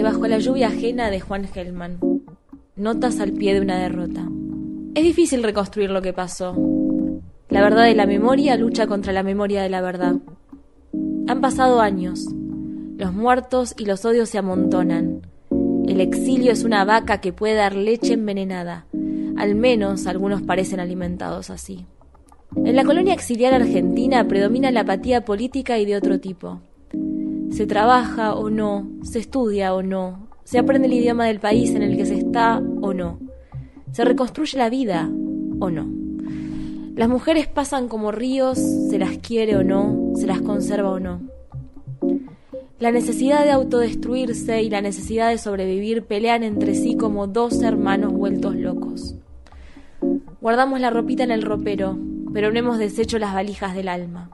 Debajo la lluvia ajena de Juan Gelman. Notas al pie de una derrota. Es difícil reconstruir lo que pasó. La verdad de la memoria lucha contra la memoria de la verdad. Han pasado años. Los muertos y los odios se amontonan. El exilio es una vaca que puede dar leche envenenada. Al menos algunos parecen alimentados así. En la colonia exiliar argentina predomina la apatía política y de otro tipo. Se trabaja o no, se estudia o no, se aprende el idioma del país en el que se está o no, se reconstruye la vida o no. Las mujeres pasan como ríos, se las quiere o no, se las conserva o no. La necesidad de autodestruirse y la necesidad de sobrevivir pelean entre sí como dos hermanos vueltos locos. Guardamos la ropita en el ropero, pero no hemos deshecho las valijas del alma.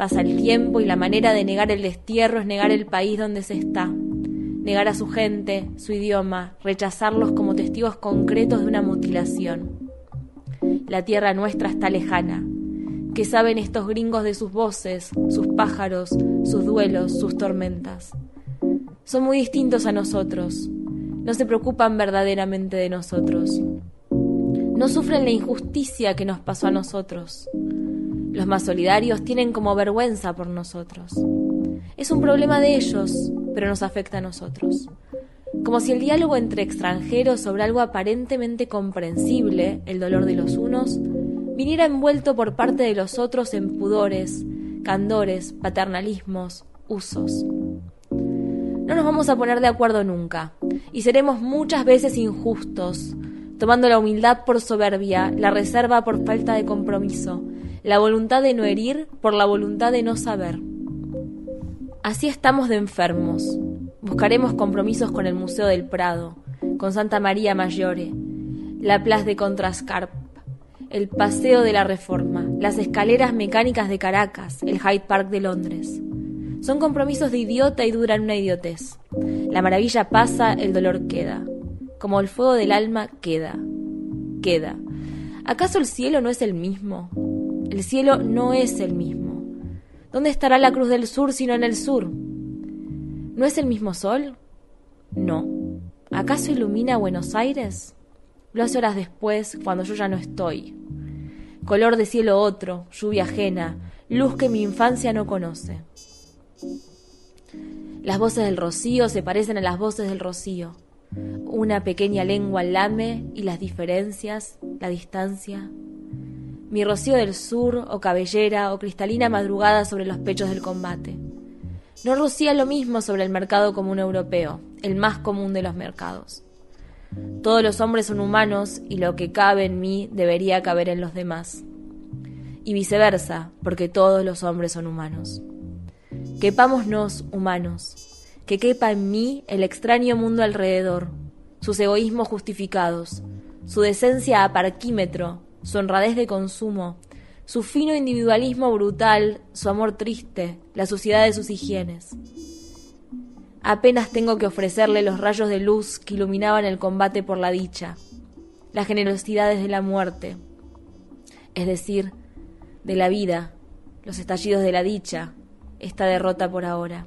Pasa el tiempo y la manera de negar el destierro es negar el país donde se está, negar a su gente, su idioma, rechazarlos como testigos concretos de una mutilación. La tierra nuestra está lejana. ¿Qué saben estos gringos de sus voces, sus pájaros, sus duelos, sus tormentas? Son muy distintos a nosotros. No se preocupan verdaderamente de nosotros no sufren la injusticia que nos pasó a nosotros. Los más solidarios tienen como vergüenza por nosotros. Es un problema de ellos, pero nos afecta a nosotros. Como si el diálogo entre extranjeros sobre algo aparentemente comprensible, el dolor de los unos, viniera envuelto por parte de los otros en pudores, candores, paternalismos, usos. No nos vamos a poner de acuerdo nunca, y seremos muchas veces injustos, tomando la humildad por soberbia, la reserva por falta de compromiso, la voluntad de no herir por la voluntad de no saber. Así estamos de enfermos. Buscaremos compromisos con el Museo del Prado, con Santa María Maggiore, la Plaza de Contrascarp, el Paseo de la Reforma, las escaleras mecánicas de Caracas, el Hyde Park de Londres. Son compromisos de idiota y duran una idiotez. La maravilla pasa, el dolor queda como el fuego del alma queda, queda. ¿Acaso el cielo no es el mismo? El cielo no es el mismo. ¿Dónde estará la cruz del sur sino en el sur? ¿No es el mismo sol? No. ¿Acaso ilumina Buenos Aires? Lo hace horas después, cuando yo ya no estoy. Color de cielo otro, lluvia ajena, luz que mi infancia no conoce. Las voces del rocío se parecen a las voces del rocío. Una pequeña lengua lame y las diferencias, la distancia. Mi rocío del sur, o cabellera, o cristalina madrugada sobre los pechos del combate. No rocía lo mismo sobre el mercado común europeo, el más común de los mercados. Todos los hombres son humanos y lo que cabe en mí debería caber en los demás. Y viceversa, porque todos los hombres son humanos. Quepámonos humanos, que quepa en mí el extraño mundo alrededor, sus egoísmos justificados, su decencia a parquímetro, su honradez de consumo, su fino individualismo brutal, su amor triste, la suciedad de sus higienes. Apenas tengo que ofrecerle los rayos de luz que iluminaban el combate por la dicha, las generosidades de la muerte, es decir, de la vida, los estallidos de la dicha, esta derrota por ahora.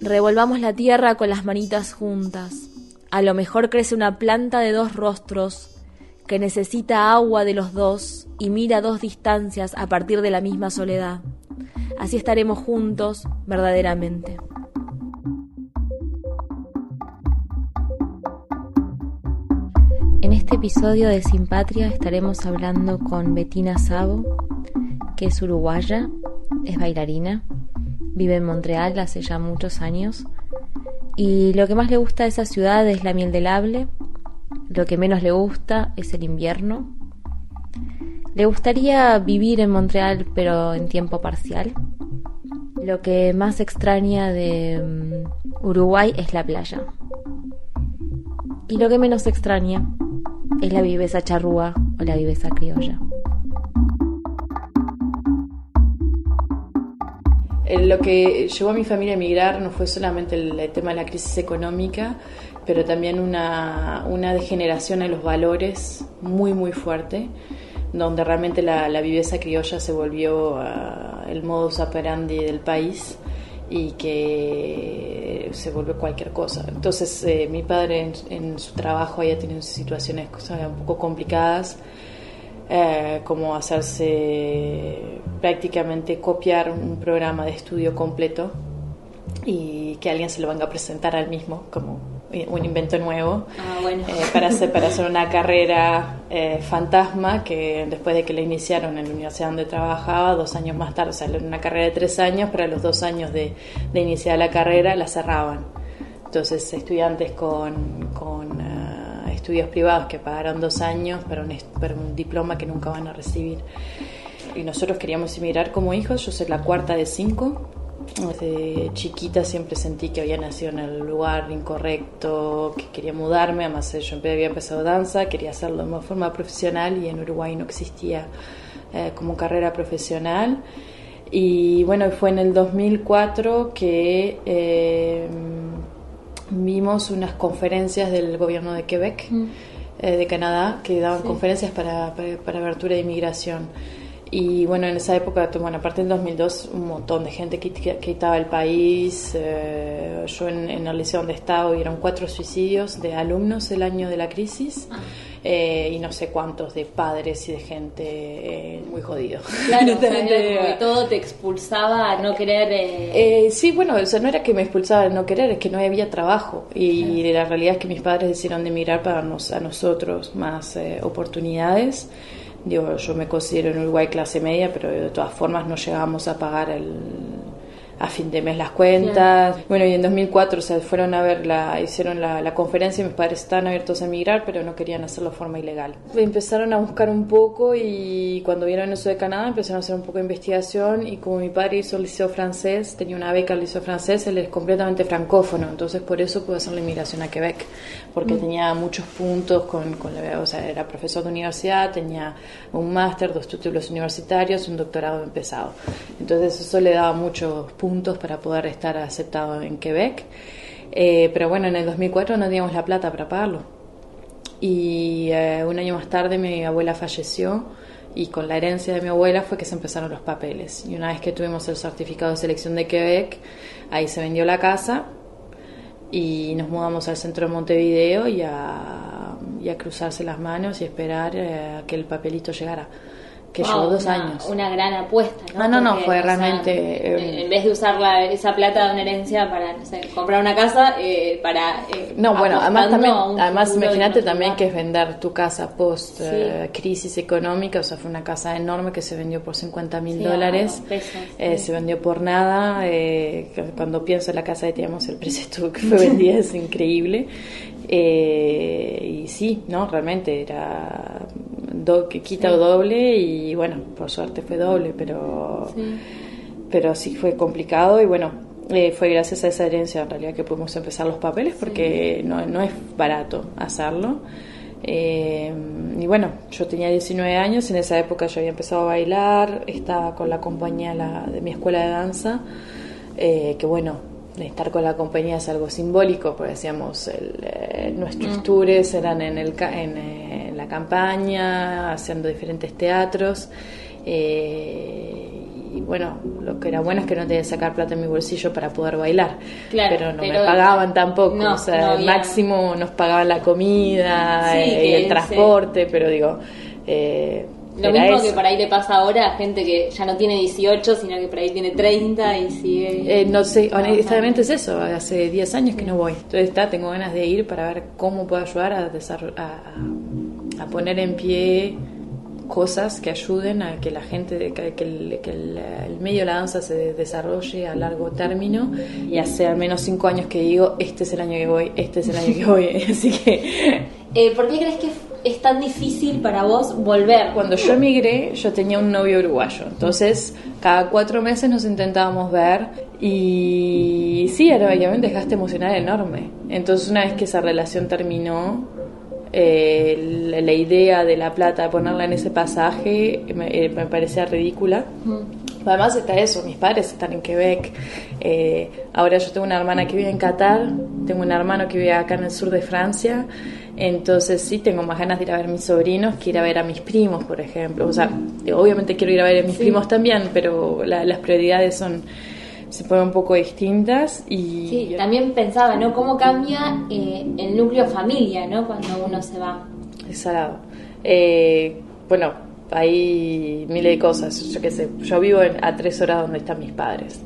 Revolvamos la tierra con las manitas juntas. A lo mejor crece una planta de dos rostros que necesita agua de los dos y mira dos distancias a partir de la misma soledad. Así estaremos juntos verdaderamente. En este episodio de Sin Patria estaremos hablando con Betina Sabo, que es uruguaya, es bailarina vive en Montreal hace ya muchos años y lo que más le gusta de esa ciudad es la miel del able, lo que menos le gusta es el invierno. Le gustaría vivir en Montreal pero en tiempo parcial. Lo que más extraña de mm, Uruguay es la playa. Y lo que menos extraña es la viveza charrúa o la viveza criolla. Lo que llevó a mi familia a emigrar no fue solamente el, tema de la crisis económica, pero también una, degeneración en los valores muy, muy fuerte, donde realmente la, viveza criolla se volvió ah, el modus operandi del país y que se vuelve cualquier cosa. Entonces eh, mi padre en, su trabajo ya tiene situaciones un poco complicadas, eh, como hacerse prácticamente copiar un programa de estudio completo y que alguien se lo venga a presentar al mismo como un invento nuevo ah, bueno. Eh, para, hacer, para hacer una carrera eh, fantasma que después de que la iniciaron en la universidad donde trabajaba, dos años más tarde, o sea, una carrera de tres años, pero a los dos años de, de iniciar la carrera la cerraban. Entonces, estudiantes con, con eh, estudios privados que pagaron dos años para un, para un diploma que nunca van a recibir. Y nosotros queríamos emigrar como hijos, yo soy la cuarta de cinco desde chiquita siempre sentí que había nacido en el lugar incorrecto, que quería mudarme, además yo había empezado danza, quería hacerlo de forma profesional y en Uruguay no existía eh, como carrera profesional. Y bueno, fue en el 2004 que eh, vimos unas conferencias del gobierno de Quebec, mm. eh, de Canadá, que daban conferencias para, para, para abertura de inmigración. Y bueno, en esa época, bueno, aparte del 2002, un montón de gente quitaba el país. Eh, yo en, el liceo donde estaba hubieron cuatro suicidios de alumnos el año de la crisis. Ah. Eh, y no sé cuántos de padres y de gente eh, muy jodido. Claro, o todo te expulsaba a no querer. sí, bueno, o sea, no era que me expulsaba a no querer, es que no había trabajo. Y la realidad es que mis padres decidieron de mirar para nos, a nosotros más oportunidades. Digo, yo me considero en Uruguay clase media, pero de todas formas no llegamos a pagar el, a fin de mes las cuentas. Bueno, y en 2004 se fueron a ver, la, hicieron la, la, conferencia y mis padres estaban abiertos a emigrar, pero no querían hacerlo de forma ilegal. Empezaron a buscar un poco y cuando vieron eso de Canadá empezaron a hacer un poco de investigación y como mi padre hizo el liceo francés, tenía una beca al liceo francés, él es completamente francófono, entonces por eso pudo hacer la inmigración a Quebec, porque mm. tenía muchos puntos con, con la, o sea, era profesor de universidad, tenía un máster, dos títulos universitarios, un doctorado empezado. Entonces eso le daba muchos puntos puntos para poder estar aceptado en Quebec. Eh, pero bueno, en el 2004 no teníamos la plata para pagarlo. Y eh, un año más tarde mi abuela falleció y con la herencia de mi abuela fue que se empezaron los papeles. Y una vez que tuvimos el certificado de selección de Quebec, ahí se vendió la casa y nos mudamos al centro de Montevideo y a, cruzarse las manos y esperar eh, a que el papelito llegara que llevó dos años. Una gran apuesta, ¿no? Ah, no, no, fue realmente... Eh, en vez de usar la, esa plata de una herencia para, no sé, comprar una casa, eh, para... Eh, no, bueno, además también, además imagínate también que es vender tu casa post crisis económica, o sea, fue una casa enorme que se vendió por 50 mil dólares, se vendió por nada, cuando pienso en la casa que teníamos, el precio que fue vendida es increíble, y sí, no, realmente era do, que quita doble y bueno, por suerte fue doble, pero sí, pero sí fue complicado y bueno, eh, fue gracias a esa herencia en realidad que pudimos empezar los papeles porque no, no es barato hacerlo. Eh, y bueno, yo tenía 19 años, en esa época yo había empezado a bailar, estaba con la compañía de mi escuela de danza, eh, que bueno, estar con la compañía es algo simbólico, porque decíamos, el, nuestros mm. tours eran en, el, en, la campaña, haciendo diferentes teatros. Eh, y bueno, lo que era bueno es que no tenía que sacar plata en mi bolsillo para poder bailar. pero no me pagaban tampoco. o sea, máximo nos pagaban la comida eh, y el transporte, pero digo. Eh, lo mismo que por ahí le pasa ahora a gente que ya no tiene 18, sino que por ahí tiene 30 y sigue. no sé, honestamente es eso. Hace 10 años que no voy. Entonces está, tengo ganas de ir para ver cómo puedo ayudar a, a, a poner en pie cosas que ayuden a que la gente, que, el, que el, medio de la danza se desarrolle a largo término y hace al menos cinco años que digo, este es el año que voy, este es el año que voy, así que... Eh, ¿Por qué crees que es tan difícil para vos volver? Cuando yo emigré, yo tenía un novio uruguayo, entonces cada cuatro meses nos intentábamos ver y sí, era obviamente desgaste emocional enorme. Entonces una vez que esa relación terminó, eh, la, idea de la plata, ponerla en ese pasaje, me, eh, parecía ridícula. Además está eso, mis padres están en Quebec, eh, ahora yo tengo una hermana que vive en Qatar, tengo un hermano que vive acá en el sur de Francia, entonces sí tengo más ganas de ir a ver a mis sobrinos que ir a ver a mis primos, por ejemplo. O sea, obviamente quiero ir a ver a mis primos también, pero las prioridades son se ponen un poco distintas y... Sí, también pensaba, ¿no? ¿Cómo cambia eh, el núcleo familia, ¿no? Cuando uno se va. Es salado. Eh, bueno, hay miles de cosas, yo qué sé, yo vivo a tres horas donde están mis padres.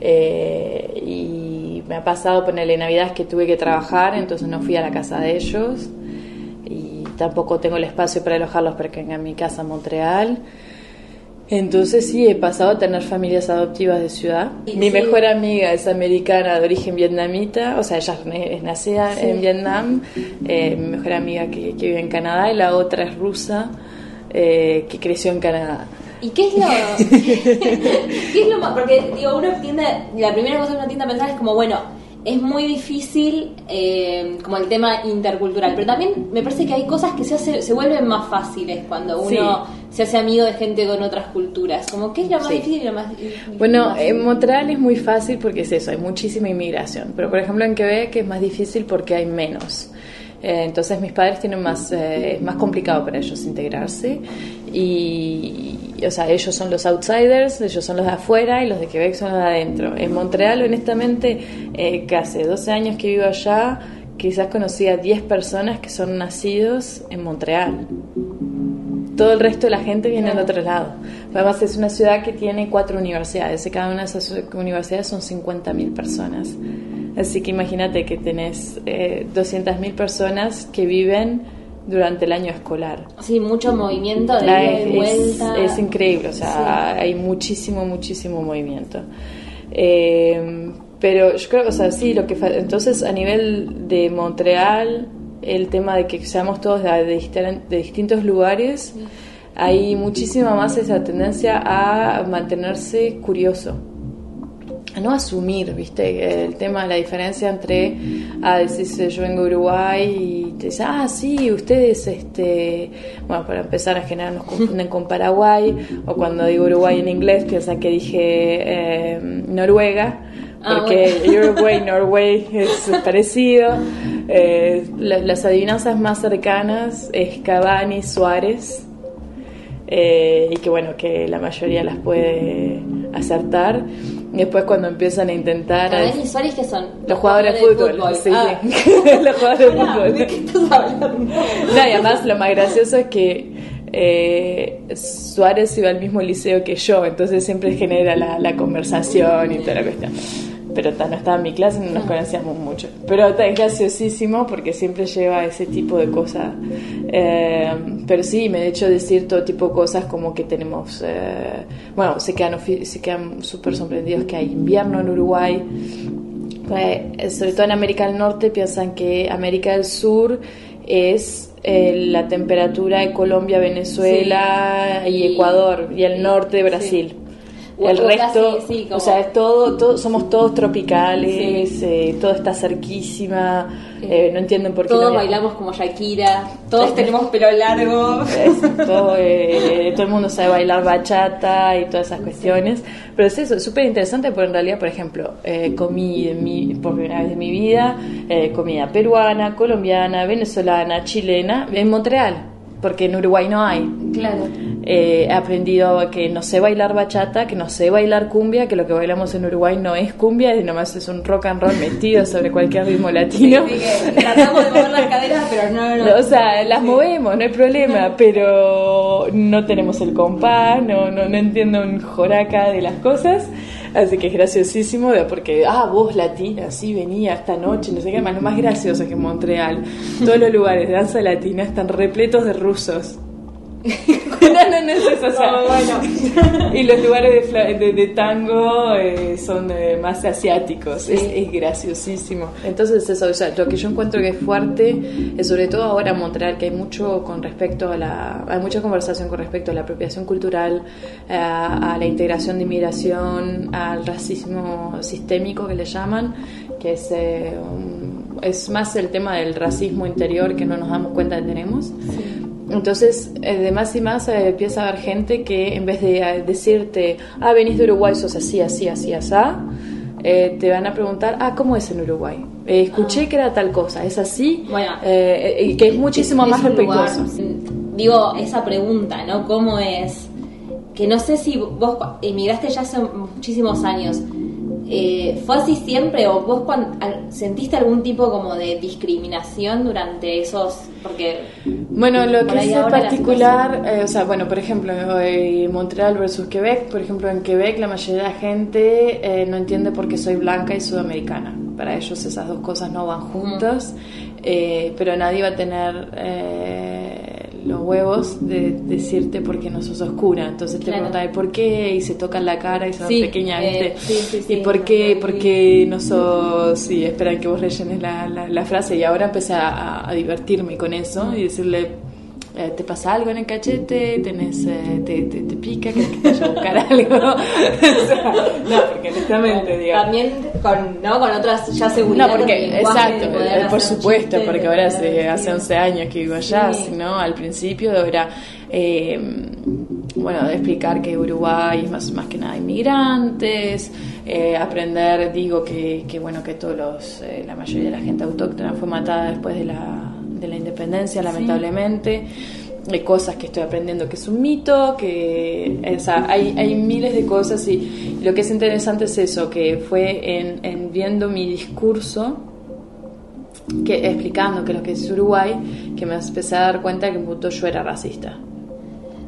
Eh, y me ha pasado ponerle navidades que tuve que trabajar, entonces no fui a la casa de ellos y tampoco tengo el espacio para alojarlos para que vengan a mi casa en Montreal. Entonces sí, he pasado a tener familias adoptivas de ciudad. Mi mejor amiga es americana de origen vietnamita, o sea, ella es nacida en Vietnam, eh, mi mejor amiga que, vive en Canadá y la otra es rusa, eh, que creció en Canadá. ¿Y qué es lo, qué es lo más? Porque digo, uno tiende, la primera cosa que uno tiende a pensar es como, bueno, es muy difícil eh, como el tema intercultural, pero también me parece que hay cosas que se, hace, se vuelven más fáciles cuando uno se hace amigo de gente con otras culturas. Como, ¿qué es lo más difícil y lo más Bueno, en Montreal es muy fácil porque es eso, hay muchísima inmigración, pero por ejemplo en Quebec es más difícil porque hay menos. Eh, entonces mis padres tienen más, eh, más complicado para ellos integrarse y, o sea, ellos son los outsiders, ellos son los de afuera y los de Quebec son los de adentro. En Montreal, honestamente, eh, que hace 12 años que vivo allá, quizás conocí a 10 personas que son nacidos en Montreal. Todo el resto de la gente viene del otro lado. Además, es una ciudad que tiene cuatro universidades y cada una de esas universidades son 50.000 personas. Así que imagínate que tenés eh, 200.000 personas que viven durante el año escolar. Sí, mucho movimiento de es, vuelta. Es, increíble, o sea, hay muchísimo, muchísimo movimiento. Eh, pero yo creo, o sea, sí, lo que entonces a nivel de Montreal, el tema de que seamos todos de, de, distintos lugares, hay muchísima más esa tendencia a mantenerse curioso a no asumir, ¿viste? El tema, la diferencia entre, ah, decís, yo vengo Uruguay y te dice, ah, sí, ustedes, este, bueno, para empezar, a generar nos confunden con Paraguay, o cuando digo Uruguay en inglés piensan que dije eh, Noruega, ah, porque Uruguay, Norway es parecido. Eh, las adivinanzas más cercanas es Cavani, Suárez, eh, y que bueno, que la mayoría las puede acertar. Después cuando empiezan a intentar... A ver, Suárez qué son? Los, jugadores, de fútbol. Sí, ah. los jugadores de fútbol. ¿De qué estás hablando? No, y además lo más gracioso es que eh, Suárez iba al mismo liceo que yo, entonces siempre genera la, la conversación y toda la cuestión pero no estaba en mi clase, no nos conocíamos mucho. Pero es graciosísimo porque siempre lleva ese tipo de cosas. Eh, pero sí, me he hecho decir todo tipo de cosas como que tenemos, eh, bueno, se quedan se quedan súper sorprendidos que hay invierno en Uruguay. Eh, sobre todo en América del Norte piensan que América del Sur es la temperatura de Colombia, Venezuela y, Ecuador y el norte de Brasil el resto, o sea, es todo, todo, somos todos tropicales, eh, todo está cerquísima, eh, no entienden por qué. Todos bailamos como Shakira, todos tenemos pelo largo. todo, eh, todo el mundo sabe bailar bachata y todas esas cuestiones. Pero es eso, es súper interesante porque en realidad, por ejemplo, comí mi, por primera vez de mi vida comida peruana, colombiana, venezolana, chilena en Montreal porque en Uruguay no hay. Claro. Eh, he aprendido que no sé bailar bachata, que no sé bailar cumbia, que lo que bailamos en Uruguay no es cumbia, y nomás es un rock and roll metido sobre cualquier ritmo latino. tratamos de mover las caderas, pero no, no. O sea, las movemos, no hay problema, pero no tenemos el compás, no, no, no entiendo un joraca de las cosas. Así que es graciosísimo, porque, ah, vos latina, sí, venía esta noche, no sé qué más. Lo más gracioso es que Montreal todos los lugares de danza latina están repletos de rusos. no, no, no es eso. bueno. y los lugares de, de, tango eh, son eh, más asiáticos. Es, graciosísimo. Entonces, eso, o sea, lo que yo encuentro que es fuerte, es sobre todo ahora en Montreal, que hay mucho con respecto a la. Hay mucha conversación con respecto a la apropiación cultural, eh, a, la integración de inmigración, al racismo sistémico que le llaman, que es. es más el tema del racismo interior que no nos damos cuenta que tenemos. Sí. Entonces, eh, de más y más eh, empieza a haber gente que en vez de eh, decirte, ah, venís de Uruguay, sos así, así, así, así, te van a preguntar, ah, ¿cómo es en Uruguay? escuché ah. que era tal cosa, ¿es así? Bueno, que es muchísimo más respetuoso. Digo, esa pregunta, ¿no? ¿Cómo es? Que no sé si vos emigraste ya hace muchísimos años. Eh, ¿Fue así siempre o vos sentiste algún tipo como de discriminación durante esos? Porque bueno, lo que es particular, eh, o sea, bueno, por ejemplo, eh, Montreal versus Quebec, por ejemplo, en Quebec la mayoría de la gente no entiende por qué soy blanca y sudamericana. Para ellos esas dos cosas no van juntas, pero nadie va a tener los huevos de decirte por qué no sos oscura. Entonces te preguntan por qué y se tocan la cara y son pequeñas, eh, ¿Y por qué, por qué no sos... Y esperan que vos rellenes la, la, frase. Y ahora empecé a, a divertirme con eso y decirle eh, te pasa algo en el cachete, tenés, eh, te, te, pica, que te vaya a buscar algo. no, porque honestamente, digo. También con, ¿no? con otras ya seguridad. No, porque, exacto, eh, por supuesto, porque ahora hace, hace 11 años que vivo allá, ¿no? Al principio era. bueno, de explicar que Uruguay es más, más que nada inmigrantes, aprender, digo que, que, bueno, que todos los, la mayoría de la gente autóctona fue matada después de la, de la independencia, lamentablemente. Hay cosas que estoy aprendiendo que es un mito, que hay, hay miles de cosas y lo que es interesante es eso, que fue en, en viendo mi discurso, que explicando que lo que es Uruguay, que me empecé a dar cuenta que en yo era racista.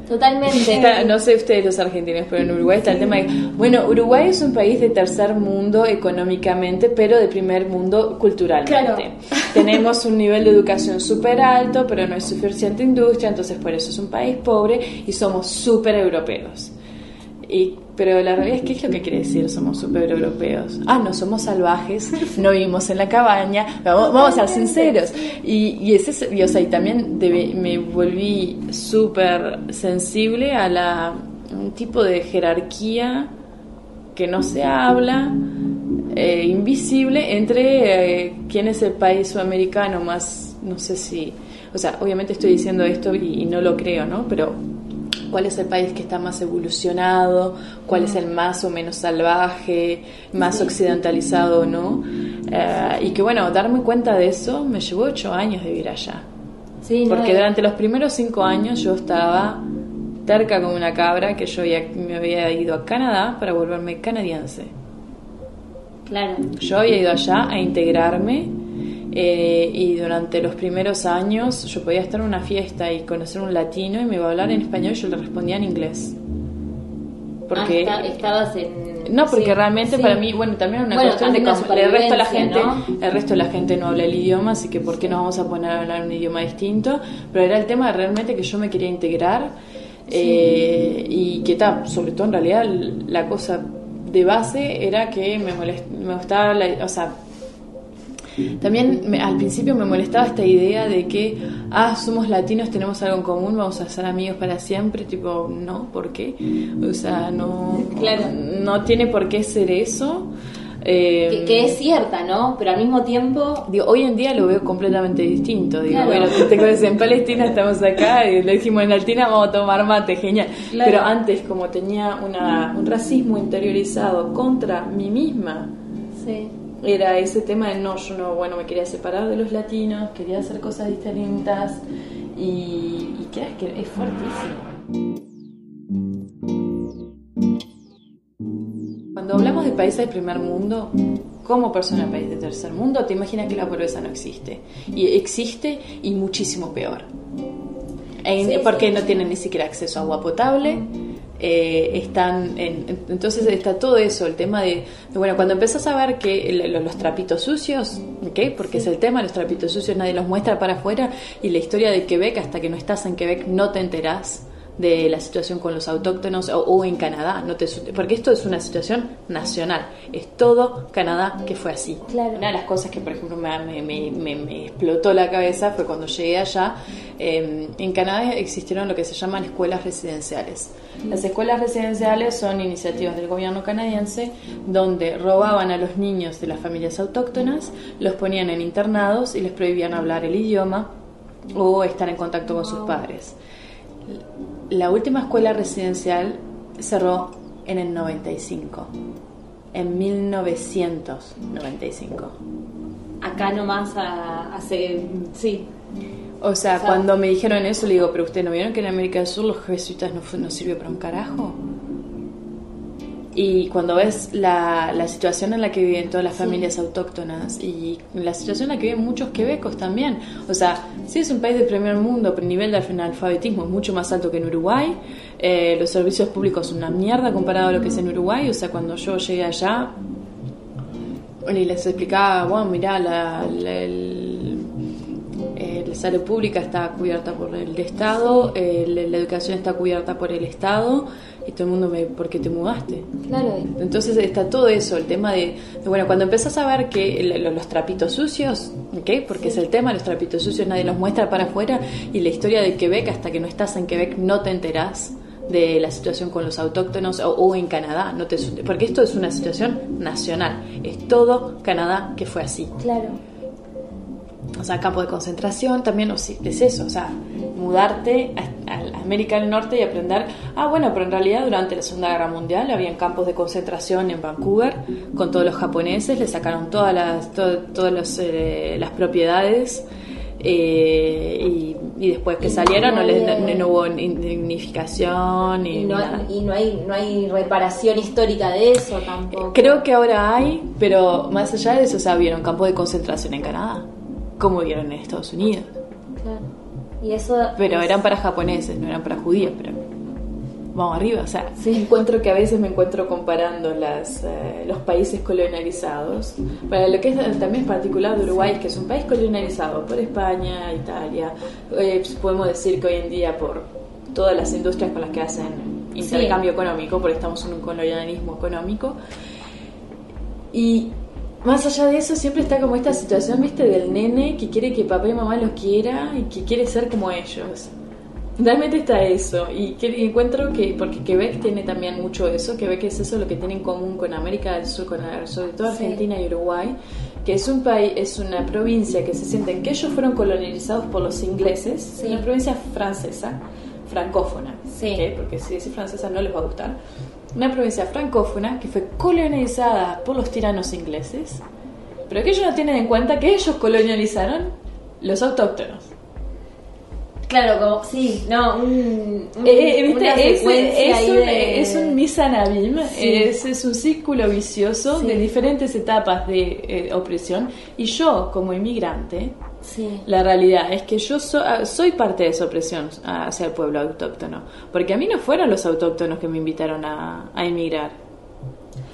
Totalmente. no sé ustedes los argentinos, pero en Uruguay está el tema de, bueno, Uruguay es un país de tercer mundo económicamente, pero de primer mundo culturalmente. Tenemos un nivel de educación súper alto, pero no hay suficiente industria, entonces por eso es un país pobre y somos súper europeos. Y pero la realidad es que es lo que quiere decir somos super europeos. Ah, no somos salvajes, no vivimos en la cabaña, vamos, a ser sinceros. Y, y, ese, y, o sea, y también me volví súper sensible a la, un tipo de jerarquía que no se habla, eh, invisible, entre eh, quién es el país sudamericano más, no sé si, o sea, obviamente estoy diciendo esto y, y no lo creo, ¿no? Pero cuál es el país que está más evolucionado, cuál es el más o menos salvaje, más occidentalizado o no. Eh, y que bueno, darme cuenta de eso me llevó ocho años de vivir allá. Sí, Porque durante los primeros cinco años yo estaba terca como una cabra que yo me había ido a Canadá para volverme canadiense. Claro. Yo había ido allá a integrarme eh, y durante los primeros años yo podía estar en una fiesta y conocer un latino y me iba a hablar en español y yo le respondía en inglés. Porque ah, estabas en no, porque realmente para mí, bueno, también una cuestión de cómo el resto de la gente, el resto de la gente no habla el idioma, así que por qué nos vamos a poner a hablar un idioma distinto, pero era el tema realmente que yo me quería integrar eh, y que tal, sobre todo en realidad la cosa de base era que me me gustaba la, o sea, también al principio me molestaba esta idea de que, ah, somos latinos, tenemos algo en común, vamos a ser amigos para siempre. Tipo, no, ¿por qué? O sea, no, no tiene por qué ser eso. Eh, que, es cierta, ¿no? Pero al mismo tiempo... Digo, hoy en día lo veo completamente distinto. Digo, bueno, te conoces en Palestina, estamos acá, y le dijimos en Altina vamos a tomar mate, genial. Pero antes, como tenía una, un racismo interiorizado contra mí misma, sí era ese tema de no, yo no, bueno, me quería separar de los latinos, quería hacer cosas distintas y, y que, que es fuertísimo. Cuando hablamos de países del primer mundo, como persona de país de tercer mundo, te imaginas que la pobreza no existe. Y existe y muchísimo peor. porque no tienen ni siquiera acceso a agua potable, eh, están entonces está todo eso el tema de, bueno cuando empiezas a ver que los, trapitos sucios ¿okay? porque es el tema los trapitos sucios nadie los muestra para afuera y la historia de Quebec hasta que no estás en Quebec no te enterás de la situación con los autóctonos o, en Canadá, no te, porque esto es una situación nacional, es todo Canadá que fue así. Claro. Una de las cosas que, por ejemplo, me, me, me, explotó la cabeza fue cuando llegué allá, em, en Canadá existieron lo que se llaman escuelas residenciales. Mm. Las escuelas residenciales son iniciativas del gobierno canadiense donde robaban a los niños de las familias autóctonas, los ponían en internados y les prohibían hablar el idioma o estar en contacto con sus padres. La última escuela residencial cerró en el 95, en 1995. Acá nomás hace, sí. O sea, cuando me dijeron eso, le digo, pero usted no vieron que en América del Sur los jesuitas no, no sirvió para un carajo. Y cuando ves la, la situación en la que viven todas las familias autóctonas y la situación en la que viven muchos quebecos también, o sea, sí es un país de primer mundo, pero el nivel de analfabetismo es mucho más alto que en Uruguay, eh, los servicios públicos son una mierda comparado a lo que es en Uruguay, o sea, cuando yo llegué allá y les explicaba, bueno, mirá, la, la, el, eh, la salud pública está cubierta por el Estado, eh, la educación está cubierta por el Estado, y todo el mundo me, ¿por qué te mudaste? Claro. Entonces está todo eso, el tema de, de, bueno, cuando empezás a ver que los, trapitos sucios, ¿ok? Porque es el tema, los trapitos sucios nadie los muestra para afuera y la historia de Quebec, hasta que no estás en Quebec no te enterás de la situación con los autóctonos o, o en Canadá, no te, porque esto es una situación nacional, es todo Canadá que fue así. Claro. O sea, campo de concentración también, o sí, es eso, o sea, mudarte a, a América del Norte y aprender, ah, bueno, pero en realidad durante la Segunda Guerra Mundial habían campos de concentración en Vancouver con todos los japoneses, le sacaron todas las, to- todas los, eh, las propiedades eh, y, y después que Y salieron no, les, nadie- no hubo indemnificación ni Y no, nada. y no hay no hay reparación histórica de eso tampoco. Creo que ahora hay, pero más allá de eso, o sea, vieron campos de concentración en Canadá, como vieron en Estados Unidos. Claro. Y eso Pero es- eran para japoneses, no eran para judíos, pero vamos arriba, o sea, encuentro que a veces me encuentro comparando las, eh, los países colonializados. Para lo que es, también es particular de Uruguay, que es un país colonializado por España, Italia, eh, podemos decir que hoy en día por todas las industrias con las que hacen intercambio económico, porque estamos en un colonialismo económico. Y más allá de eso, siempre está como esta situación, viste, del nene que quiere que papá y mamá lo quiera y que quiere ser como ellos. Realmente está eso. Y que y encuentro que, porque Quebec tiene también mucho eso, Quebec es eso lo que tiene en común con América del Sur, con sobre todo Sí. Argentina y Uruguay, que es un país, es una provincia que se sienten que ellos fueron colonizados por los ingleses, Sí. una provincia francesa, francófona, Sí. ¿ok? porque si decís francesa no les va a gustar. Una provincia francófona que fue colonizada por los tiranos ingleses, pero que ellos no tienen en cuenta que ellos colonializaron los autóctonos. Claro, como sí, no, un, un- Eh, ¿viste? una Es, es un, de- es un misanabim, Sí. es, es un círculo vicioso Sí. de diferentes etapas de eh, opresión. Y yo, como inmigrante, Sí. la realidad es que yo so- ah, soy parte de esa opresión hacia el pueblo autóctono. Porque a mí no fueron los autóctonos que me invitaron a, a emigrar,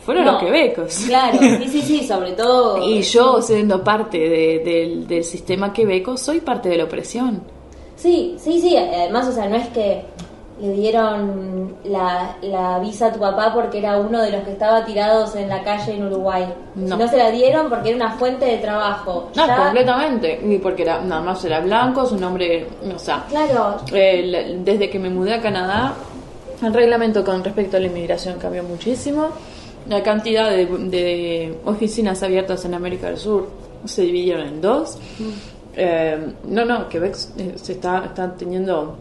fueron No, los quebecos. Claro, sí, sí, sí, sobre todo. Y yo, siendo parte de- del, del sistema quebeco, soy parte de la opresión. Sí, sí, sí, además, o sea, no es que le dieron la, la visa a tu papá porque era uno de los que estaba tirados en la calle en Uruguay. No. No se la dieron porque era una fuente de trabajo. No, Ya- completamente. Y porque era, nada más era blanco, su nombre, o sea, Claro, eh, desde que me mudé a Canadá, el reglamento con respecto a la inmigración cambió muchísimo. La cantidad de, de oficinas abiertas en América del Sur se dividieron en dos. Eh, no, no, Quebec eh, se está, está teniendo,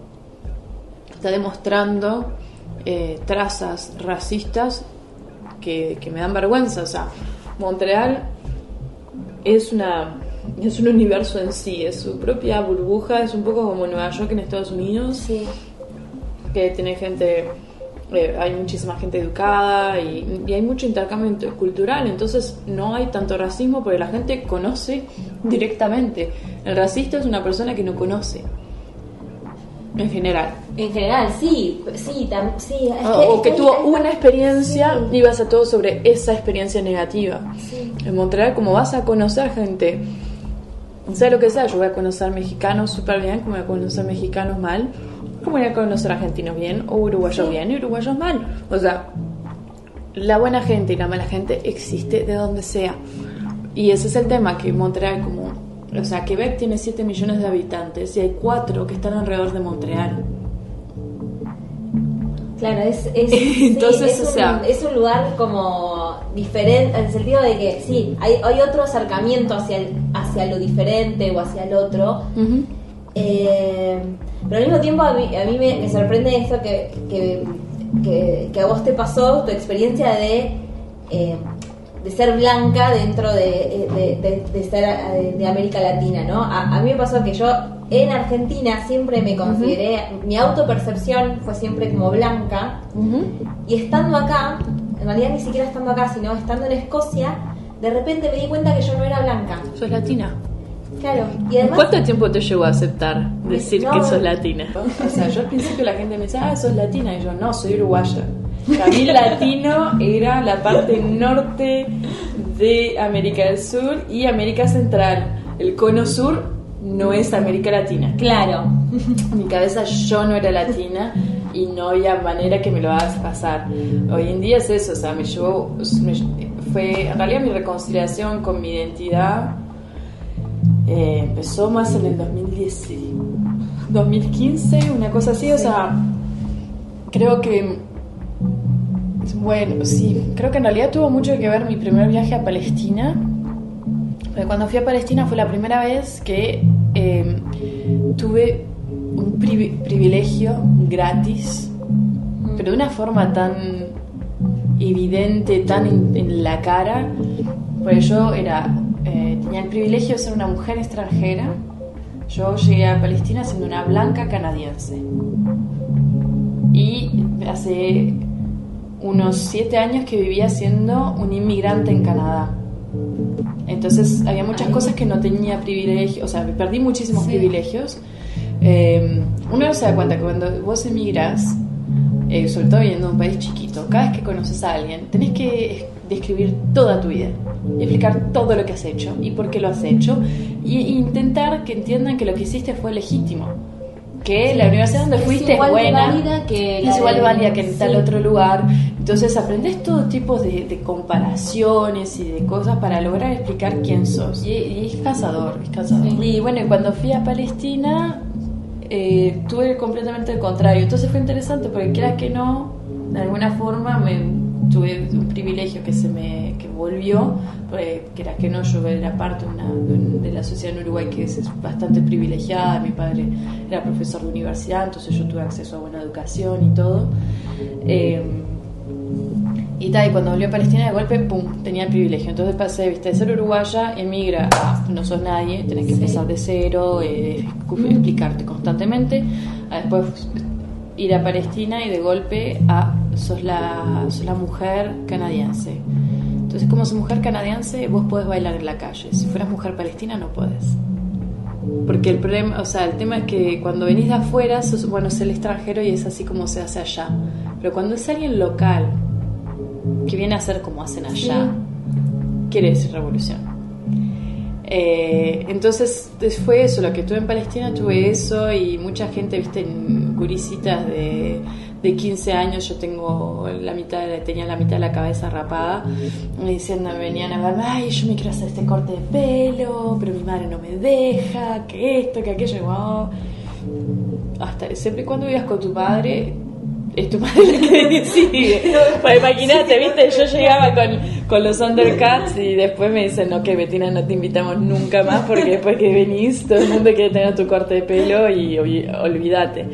está demostrando eh, trazas racistas que, que me dan vergüenza. O sea, Montreal es una es un universo en sí, es su propia burbuja, es un poco como Nueva York en Estados Unidos, sí. que tiene gente, eh, hay muchísima gente educada y, y hay mucho intercambio inter- cultural, entonces no hay tanto racismo porque la gente conoce directamente. El racista es una persona que no conoce, en general. En general, sí, sí, tam- sí. es O, que es tuvo una experiencia Sí. y basa todo sobre esa experiencia negativa. Sí. En Montreal, como vas a conocer gente, sea lo que sea, yo voy a conocer mexicanos súper bien, como voy a conocer mexicanos mal, como voy a conocer argentinos bien, o uruguayos Sí. bien y uruguayos mal. O sea, la buena gente y la mala gente existe de donde sea. Y ese es el tema, que Montreal como... O sea, Quebec tiene 7 millones de habitantes y hay 4 que están alrededor de Montreal. Claro, es, es, sí, Entonces, es o un, es un lugar como diferente, en el sentido de que sí, hay, hay otro acercamiento hacia, el- hacia lo diferente o hacia el otro. Eh, pero al mismo tiempo a mí, a mí me, me sorprende esto que, que, que- que a vos te pasó, tu experiencia de, eh, de ser blanca dentro de, de- de- de ser eh, de América Latina, ¿no? A, a mí me pasó que yo en Argentina siempre me consideré, mi autopercepción fue siempre como blanca, y estando acá, en realidad ni siquiera estando acá, sino estando en Escocia, de repente me di cuenta que yo no era blanca. ¿Sos latina? Claro, y además... ¿Cuánto tiempo te llevó a aceptar decir No, que sos latina? O sea, yo al principio la gente me decía, ah, sos latina, y yo, no, soy uruguaya. Para mí latino era la parte norte de América del Sur y América Central. El cono sur no es América Latina. Claro. En mi cabeza yo no era latina y no había manera que me lo hagas pasar. Hoy en día es eso, o sea, me llevó, me- fue, en realidad mi reconciliación con mi identidad eh, empezó más en el 2010, y 2015, una cosa así, o sea, creo que, bueno, sí, creo que en realidad tuvo mucho que ver mi primer viaje a Palestina. Porque cuando fui a Palestina fue la primera vez que eh, tuve un privi- privilegio gratis, pero de una forma tan evidente, tan en, en la cara, porque yo era, eh, tenía el privilegio de ser una mujer extranjera. Yo llegué a Palestina siendo una blanca canadiense. Y hace unos siete años que vivía siendo un inmigrante en Canadá. Entonces había muchas cosas que no tenía privilegio, o sea, perdí muchísimos privilegios. Eh, uno no se da cuenta que cuando vos emigras, eh, sobre todo viviendo en un país chiquito, cada vez que conoces a alguien, tenés que es- describir toda tu vida, explicar todo lo que has hecho y por qué lo has hecho, y intentar que entiendan que lo que hiciste fue legítimo. Que la universidad donde Es fuiste es de buena, válida que es igual de válida que en tal sí. otro lugar. Entonces aprendes todo tipo de, de comparaciones y de cosas para lograr explicar quién sos. Y, y es cansador, es cansador. Y bueno, cuando fui a Palestina, eh, tuve completamente el contrario. Entonces fue interesante porque quiera que no, de alguna forma me tuve un privilegio que se me que volvió, porque quiera que no, yo era parte de, una- la sociedad en Uruguay que es bastante privilegiada. Mi padre era profesor de universidad, entonces yo tuve acceso a buena educación y todo. Eh, y tal, y cuando volví a Palestina de golpe, pum, tenía el privilegio. Entonces pasé, viste, de ser uruguaya, emigra a no sos nadie, tenés que empezar de cero, eh, explicarte constantemente, a después ir a Palestina y de golpe a sos la, sos la mujer canadiense. Entonces, como sos mujer canadiense, vos podés bailar en la calle. Si fueras mujer palestina, no podés. Porque el problema, o sea, el tema es que cuando venís de afuera, sos, bueno, es el extranjero y es así como se hace allá. Pero cuando es alguien local, que viene a hacer como hacen allá, quiere decir revolución. Eh, entonces es- fue eso, lo que tuve en Palestina, tuve eso y mucha gente, viste, en gurisitas de, de 15 años, yo tengo la mitad, de- tenía la mitad de la cabeza rapada, y diciendo, me venían a hablar, ay, yo me quiero hacer este corte de pelo, pero mi madre no me deja, que esto, que aquello, wow. Hasta siempre y cuando vivas con tu padre, es tu madre la que decide. Pues imagínate, viste, yo llegaba con, con los undercuts y después me dicen, no, que Betina no te invitamos nunca más porque después que venís todo el mundo quiere tener tu corte de pelo y olvídate.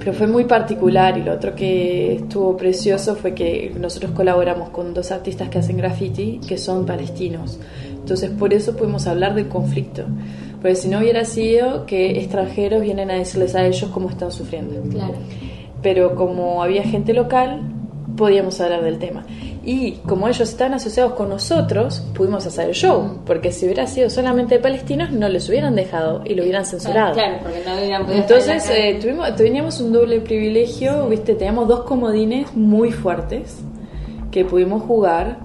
Pero fue muy particular y lo otro que estuvo precioso fue que nosotros colaboramos con dos artistas que hacen graffiti que son palestinos. Entonces por eso pudimos hablar del conflicto. Porque si no hubiera sido que extranjeros vienen a decirles a ellos cómo están sufriendo Claro. pero como había gente local, podíamos hablar del tema. Y como ellos están asociados con nosotros, pudimos hacer el show, porque si hubiera sido solamente de palestinos, no les hubieran dejado y lo hubieran censurado. Claro, porque no hubieran podido Entonces eh, tuvimos, teníamos un doble privilegio, viste, teníamos dos comodines muy fuertes que pudimos jugar.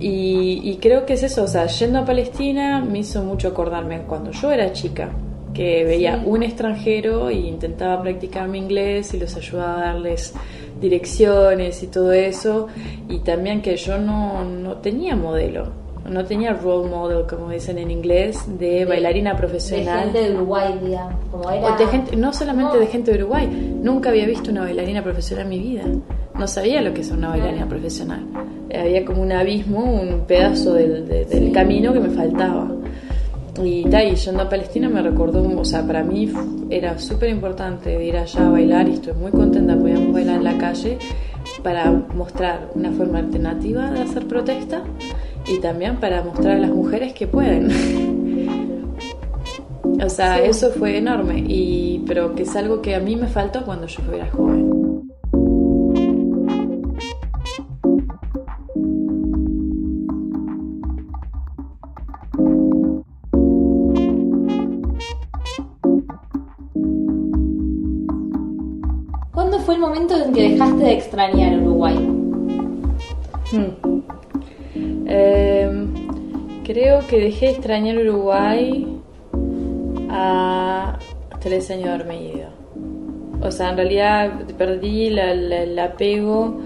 Y, y creo que es eso, o sea, yendo a Palestina me hizo mucho acordarme cuando yo era chica, que veía un extranjero y intentaba practicar mi inglés y los ayudaba a darles direcciones y todo eso, y también que yo no, no tenía modelo, no tenía role model, como dicen en inglés, de bailarina profesional. De gente de Uruguay, digamos. Como era... O de gente, no solamente No. de gente de Uruguay, nunca había visto una bailarina profesional en mi vida. No sabía lo que es una bailarina profesional. Había como un abismo, un pedazo del, de- del camino que me faltaba. Y, ta, y yendo a Palestina me recordó, o sea, para mí era súper importante ir allá a bailar y estoy muy contenta, podíamos bailar en la calle para mostrar una forma alternativa de hacer protesta y también para mostrar a las mujeres que pueden. O sea, eso fue enorme, y, pero que es algo que a mí me faltó cuando yo era joven. Que dejaste de extrañar Uruguay? Hmm. Em, creo que dejé de extrañar Uruguay a tres años de haberme. O sea, en realidad perdí el apego.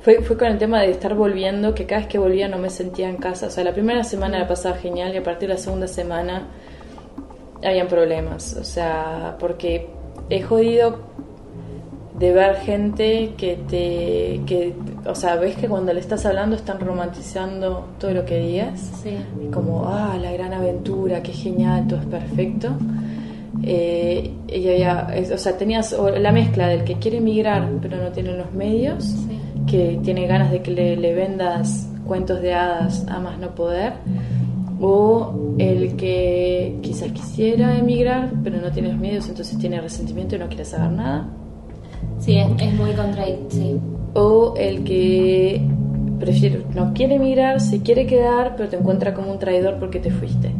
Fue, fue con el tema de estar volviendo, que cada vez que volvía no me sentía en casa. O sea, la primera semana la pasaba genial y a partir de la segunda semana habían problemas. O sea, porque he jodido de ver gente que te que o sea ves que cuando le estás hablando están romantizando todo lo que digas. Sí. como ah la gran aventura qué genial todo es perfecto eh, y había, o sea tenías la mezcla del que quiere emigrar pero no tiene los medios que tiene ganas de que le, le vendas cuentos de hadas a más no poder o el que quizás quisiera emigrar pero no tiene los medios entonces tiene resentimiento y no quiere saber nada Sí, es, muy contradictorio. O el que prefiere, no quiere emigrar, se quiere quedar, pero te encuentra como un traidor porque te fuiste.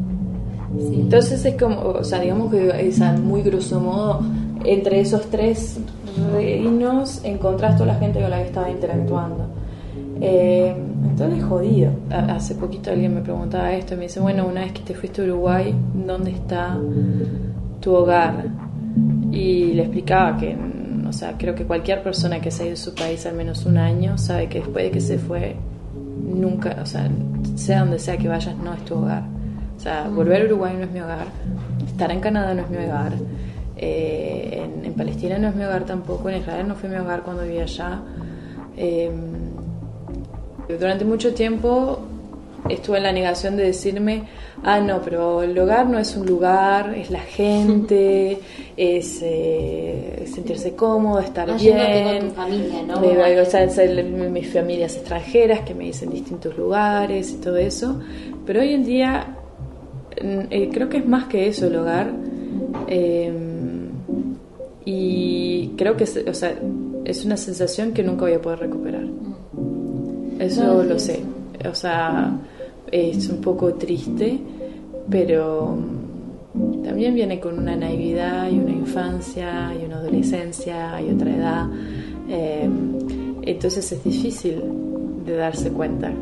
Entonces es como, o sea, digamos que es a muy grosso modo, entre esos tres reinos encontrás toda la gente con la que estaba interactuando. Eh, entonces jodido. Hace poquito alguien me preguntaba esto y me dice, bueno, una vez que te fuiste a Uruguay, ¿dónde está tu hogar? Y le explicaba que sea, creo que cualquier persona que se ha ido de su país al menos un año sabe que después de que se fue, nunca, o sea, sea donde sea que vayas, no es tu hogar. O sea, volver a Uruguay no es mi hogar, estar en Canadá no es mi hogar, eh, en, Palestina no es mi hogar tampoco, en Israel no fue mi hogar cuando vivía allá. Eh, durante mucho tiempo estuve en la negación de decirme, ah, no, pero el hogar no es un lugar, es la gente, es eh, sentirse cómodo, estar bien. Con tu familia, ¿no? o sea, mis familias extranjeras que me dicen distintos lugares y todo eso. Pero hoy en día mm, eh, creo que es más que eso el hogar. Em, y creo que o sea, es una sensación que nunca voy a poder recuperar. Mm. Eso lo sé. O sea, es un poco triste, pero mm, también viene con una naividad y una infancia y una adolescencia y otra edad. Eh, entonces es difícil de darse cuenta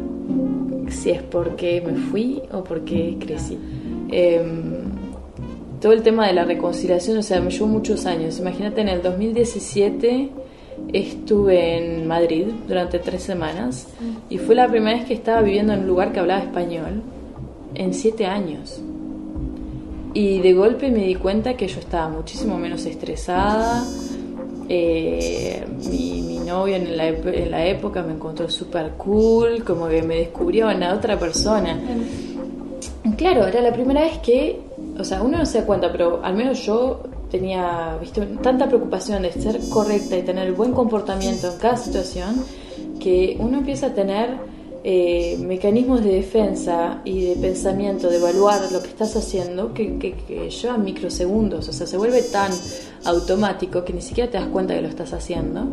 si es porque me fui o porque crecí. Em, todo el tema de la reconciliación, o sea, me llevó muchos años. Imagínate, en el 2017 estuve en Madrid durante tres semanas y fue la primera vez que estaba viviendo en un lugar que hablaba español en siete años. Y de golpe me di cuenta que yo estaba muchísimo menos estresada. Eh, mi, mi, novio en la, en la, época me encontró súper cool, como que me descubrió a otra persona. Claro, era la primera vez que, o sea, uno no se da cuenta, pero al menos yo tenía ¿viste? tanta preocupación de ser correcta y tener buen comportamiento en cada situación que uno empieza a tener eh, mecanismos de defensa y de pensamiento, de evaluar lo que estás haciendo, que, que, que lleva microsegundos, o sea, se vuelve tan automático que ni siquiera te das cuenta que lo estás haciendo.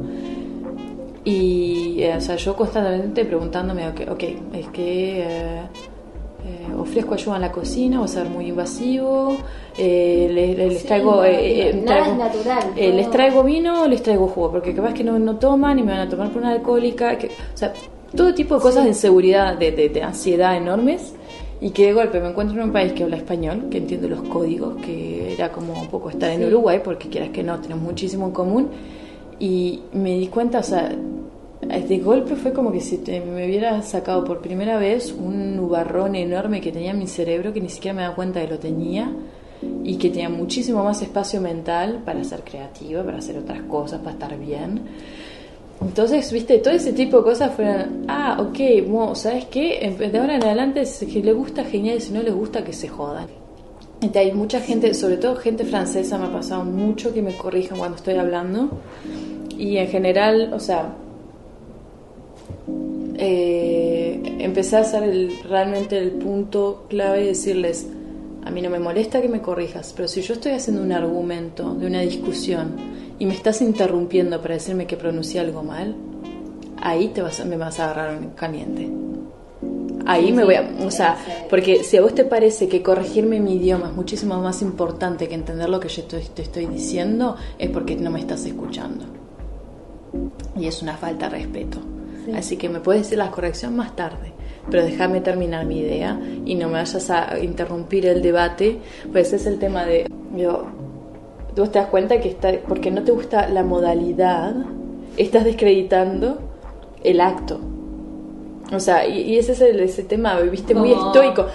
Y, eh, o sea, yo constantemente preguntándome, ok, okay es que... Eh, eh, ofrezco ayuda en la cocina, a ser muy invasivo, eh, les, traigo, eh, nada natural, les traigo vino, les traigo jugo, porque capaz que no, no toman y me van a tomar por una alcohólica, que, o sea, todo tipo de cosas de inseguridad, de, de, ansiedad enormes, y que de golpe me encuentro en un país que habla español, que entiende los códigos, que era como un poco estar en Uruguay, porque quieras que no, tenemos muchísimo en común, y me di cuenta, o sea, de golpe fue como que si me hubiera sacado por primera vez un nubarrón enorme que tenía en mi cerebro que ni siquiera me daba cuenta que lo tenía y que tenía muchísimo más espacio mental para ser creativa, para hacer otras cosas, para estar bien. Entonces, viste, todo ese tipo de cosas fueron, ah, ok, ¿sabes qué? De ahora en adelante, si le gusta, genial, si no le gusta, que se jodan. hay mucha gente, sobre todo gente francesa, me ha pasado mucho que me corrijan cuando estoy hablando. Y en general, o sea, eh, empecé a hacer el, realmente el punto clave y decirles, a mí no me molesta que me corrijas, pero si yo estoy haciendo un argumento de una discusión y me estás interrumpiendo para decirme que pronuncié algo mal, ahí te vas, me vas a agarrar en caliente. Ahí me voy a... O sea, porque si a vos te parece que corregirme mi idioma es muchísimo más importante que entender lo que yo te estoy diciendo, es porque no me estás escuchando. y es una falta de respeto. Así que me puedes decir la corrección más tarde, pero déjame terminar mi idea y no me vayas a interrumpir el debate, pues es el tema de... Yo, tú te das cuenta que está, porque no te gusta la modalidad, estás descreditando el acto. O sea, y, ese es el, ese tema, viste, muy estoico.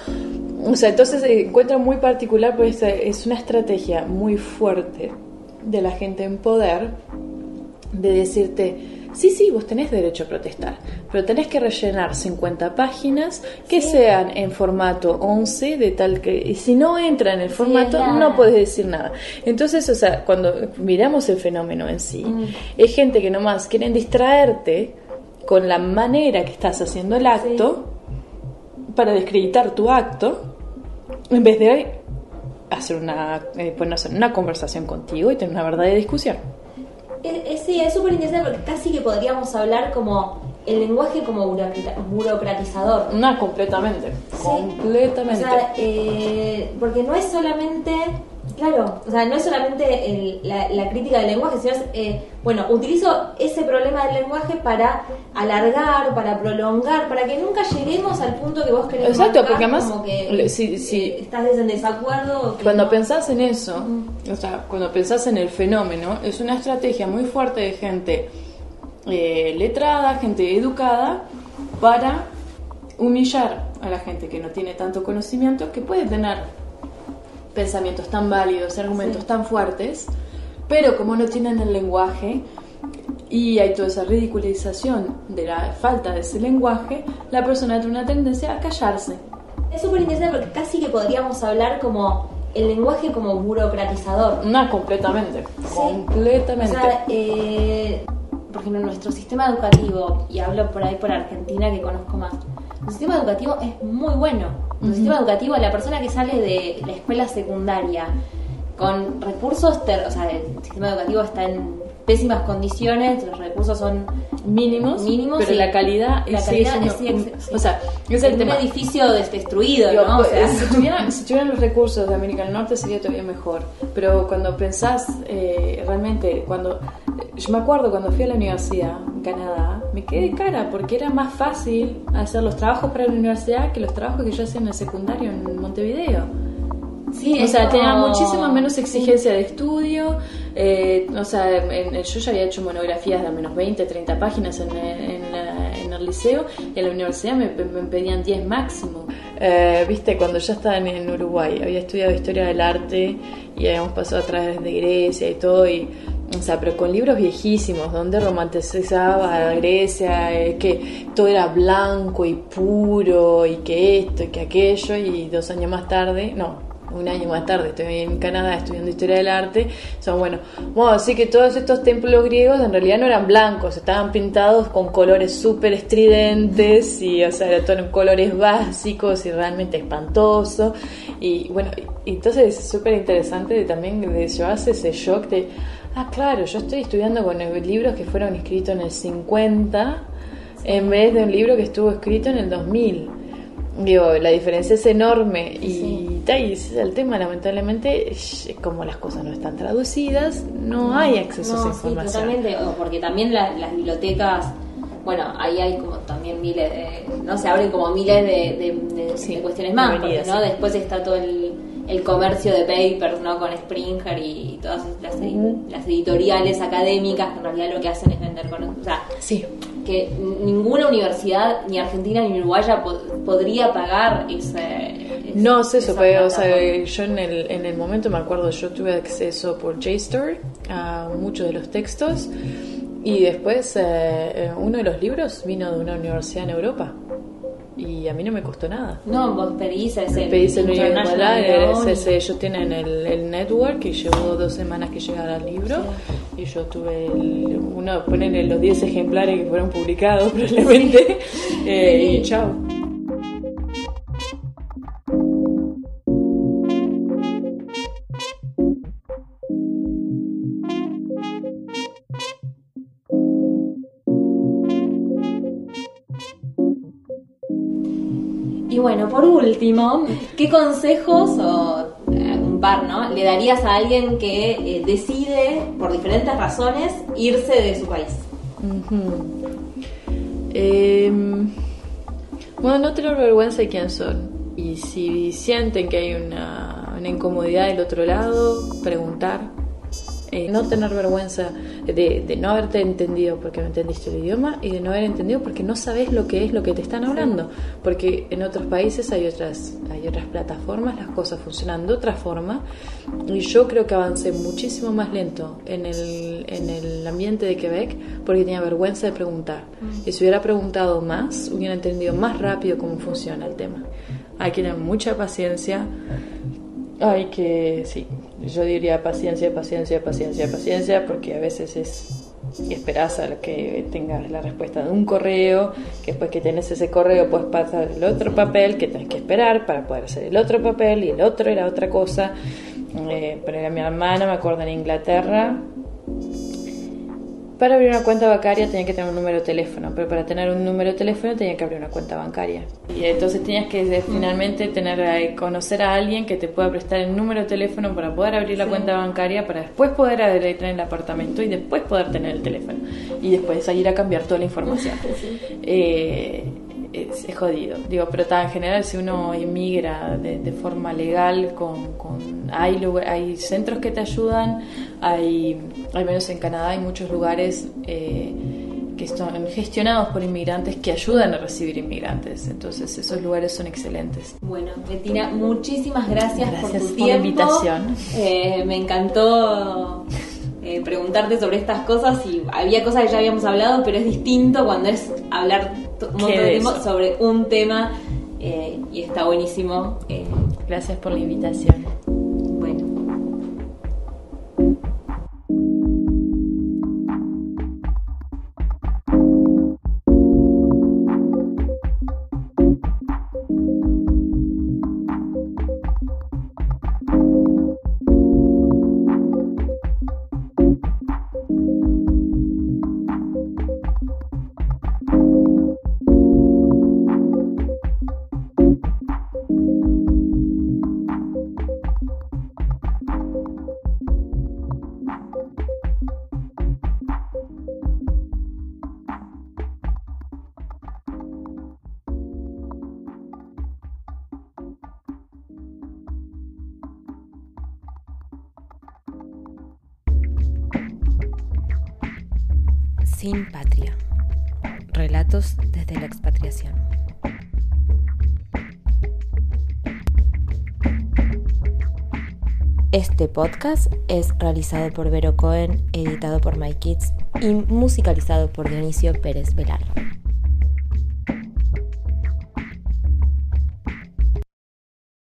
O sea, entonces encuentro muy particular, pues es una estrategia muy fuerte de la gente en poder de decirte, Sí, sí, vos tenés derecho a protestar, pero tenés que rellenar 50 páginas que sean en formato 11, de tal que, y si no entra en el formato, no puedes decir nada. Entonces, o sea, cuando miramos el fenómeno en sí, mm. es gente que nomás quieren distraerte con la manera que estás haciendo el acto para descreditar tu acto, en vez de hacer una, eh, hacer una conversación contigo y tener una verdadera discusión sí, es súper interesante porque casi que podríamos hablar como el lenguaje como burocratizador. No, completamente. Completamente. O sea, eh, porque no es solamente Claro, o sea, no es solamente la, crítica del lenguaje, sino es, eh, bueno, utilizo ese problema del lenguaje para alargar, para prolongar, para que nunca lleguemos al punto que vos querés. Exacto, porque además, como que, si, si, eh, estás en desacuerdo. Cuando pensás en eso, o sea, cuando pensás en el fenómeno, es una estrategia muy fuerte de gente eh, letrada, gente educada, para humillar a la gente que no tiene tanto conocimiento, que puede tener pensamientos tan válidos, argumentos tan fuertes, pero como no tienen el lenguaje y hay toda esa ridiculización de la falta de ese lenguaje, la persona tiene una tendencia a callarse. Es súper interesante porque casi que podríamos hablar como el lenguaje como burocratizador. No, completamente. Completamente. O sea, eh, por ejemplo, nuestro sistema educativo, y hablo por ahí por Argentina que conozco más, el sistema educativo es muy bueno. El sistema educativo, la persona que sale de la escuela secundaria con recursos, o sea, el sistema educativo está en pésimas condiciones, los recursos son mínimos, mínimos pero la calidad, la calidad es, o sea, es el un edificio destruido, ¿no? Pues, si, tuvieran, los recursos de América del Norte sería todavía mejor, pero cuando pensás eh, realmente, cuando yo me acuerdo cuando fui a la universidad en Canadá, me quedé cara porque era más fácil hacer los trabajos para la universidad que los trabajos que yo hacía en el secundario en Montevideo. Sí, o sea, tenía muchísima menos exigencia de estudio. Eh, o sea, yo ya había hecho monografías de al menos 20, 30 páginas en, el liceo y en la universidad me, pedían 10 máximo. Eh, viste, cuando ya estaba en, Uruguay, había estudiado historia del arte y habíamos pasado a través de Grecia y todo, y o sea, pero con libros viejísimos, donde romanticizaba a Grecia, eh, que todo era blanco y puro, y que esto y que aquello, y dos años más tarde, no, un año más tarde estoy en Canadá estudiando historia del arte, son bueno, bueno, así que todos estos templos griegos en realidad no eran blancos, estaban pintados con colores súper estridentes y, o sea, eran colores básicos y realmente espantoso. Y bueno, entonces es súper interesante también de llevarse ese shock de Ah, claro, yo estoy estudiando con libros que fueron escritos en el 50 en vez de un libro que estuvo escrito en el 2000. Digo, la diferencia es enorme y, el tema, lamentablemente, como las cosas no están traducidas, no, hay acceso a esa información. Sí, totalmente, porque también las bibliotecas bueno, ahí hay como también miles de, no se abren como miles de, cuestiones más, ¿no? Después está todo el, el comercio de papers, ¿no? Con Springer y todas las, las, editoriales académicas que en realidad lo que hacen es vender con... O sea, sí. que ninguna universidad, ni argentina ni uruguaya, podría pagar ese... no sé eso, pero o sea, yo en el, en el momento me acuerdo, yo tuve acceso por JSTOR a muchos de los textos y después eh, eh, uno de los libros vino de una universidad en Europa y a mí no me costó nada. No, vos pedís ese. Pedís el ese, ellos tienen el, el, network y llevó dos semanas que llegara el libro y yo tuve el, uno, ponerle los 10 ejemplares que fueron publicados probablemente eh, y chao. Bueno, por último, ¿qué consejos o eh, un par, ¿no? Le darías a alguien que eh, decide, por diferentes razones, irse de su país? Em, bueno, no tener vergüenza de quién son. Y si sienten que hay una, una incomodidad del otro lado, preguntar eh, no tener vergüenza de, no haberte entendido porque no entendiste el idioma y de no haber entendido porque no sabes lo que es lo que te están hablando. Porque en otros países hay otras, hay otras plataformas, las cosas funcionan de otra forma y yo creo que avancé muchísimo más lento en el, en el ambiente de Quebec porque tenía vergüenza de preguntar. Mm. Y si hubiera preguntado más, hubiera entendido más rápido cómo funciona el tema. Hay que tener mucha paciencia. Hay que, sí, yo diría paciencia, paciencia, paciencia, paciencia, porque a veces es esperas a que tengas la respuesta de un correo, que después que tenés ese correo puedes pasar el otro papel que tenés que esperar para poder hacer el otro papel y el otro era otra cosa. Eh, pero era mi hermana, me acuerdo en Inglaterra, para abrir una cuenta bancaria tenía que tener un número de teléfono, pero para tener un número de teléfono tenía que abrir una cuenta bancaria. Y entonces tenías que eh, finalmente tener eh, conocer a alguien que te pueda prestar el número de teléfono para poder abrir la cuenta bancaria, para después poder entrar en el apartamento y después poder tener el teléfono. Y después salir a cambiar toda la información. eh, es, jodido. Digo, pero está, en general si uno emigra de, forma legal, con, hay, hay centros que te ayudan, hay, al menos en Canadá hay muchos lugares eh, que están gestionados por inmigrantes que ayudan a recibir inmigrantes. Entonces esos lugares son excelentes. Bueno, Bettina, muchísimas gracias, por tu por la invitación. Eh, me encantó eh, preguntarte sobre estas cosas y había cosas que ya habíamos hablado, pero es distinto cuando es hablar sobre un tema eh, y está buenísimo. Eh. Gracias por la invitación. Podcast es realizado por Vero Cohen, editado por My Kids y musicalizado por Dionisio Pérez Velar.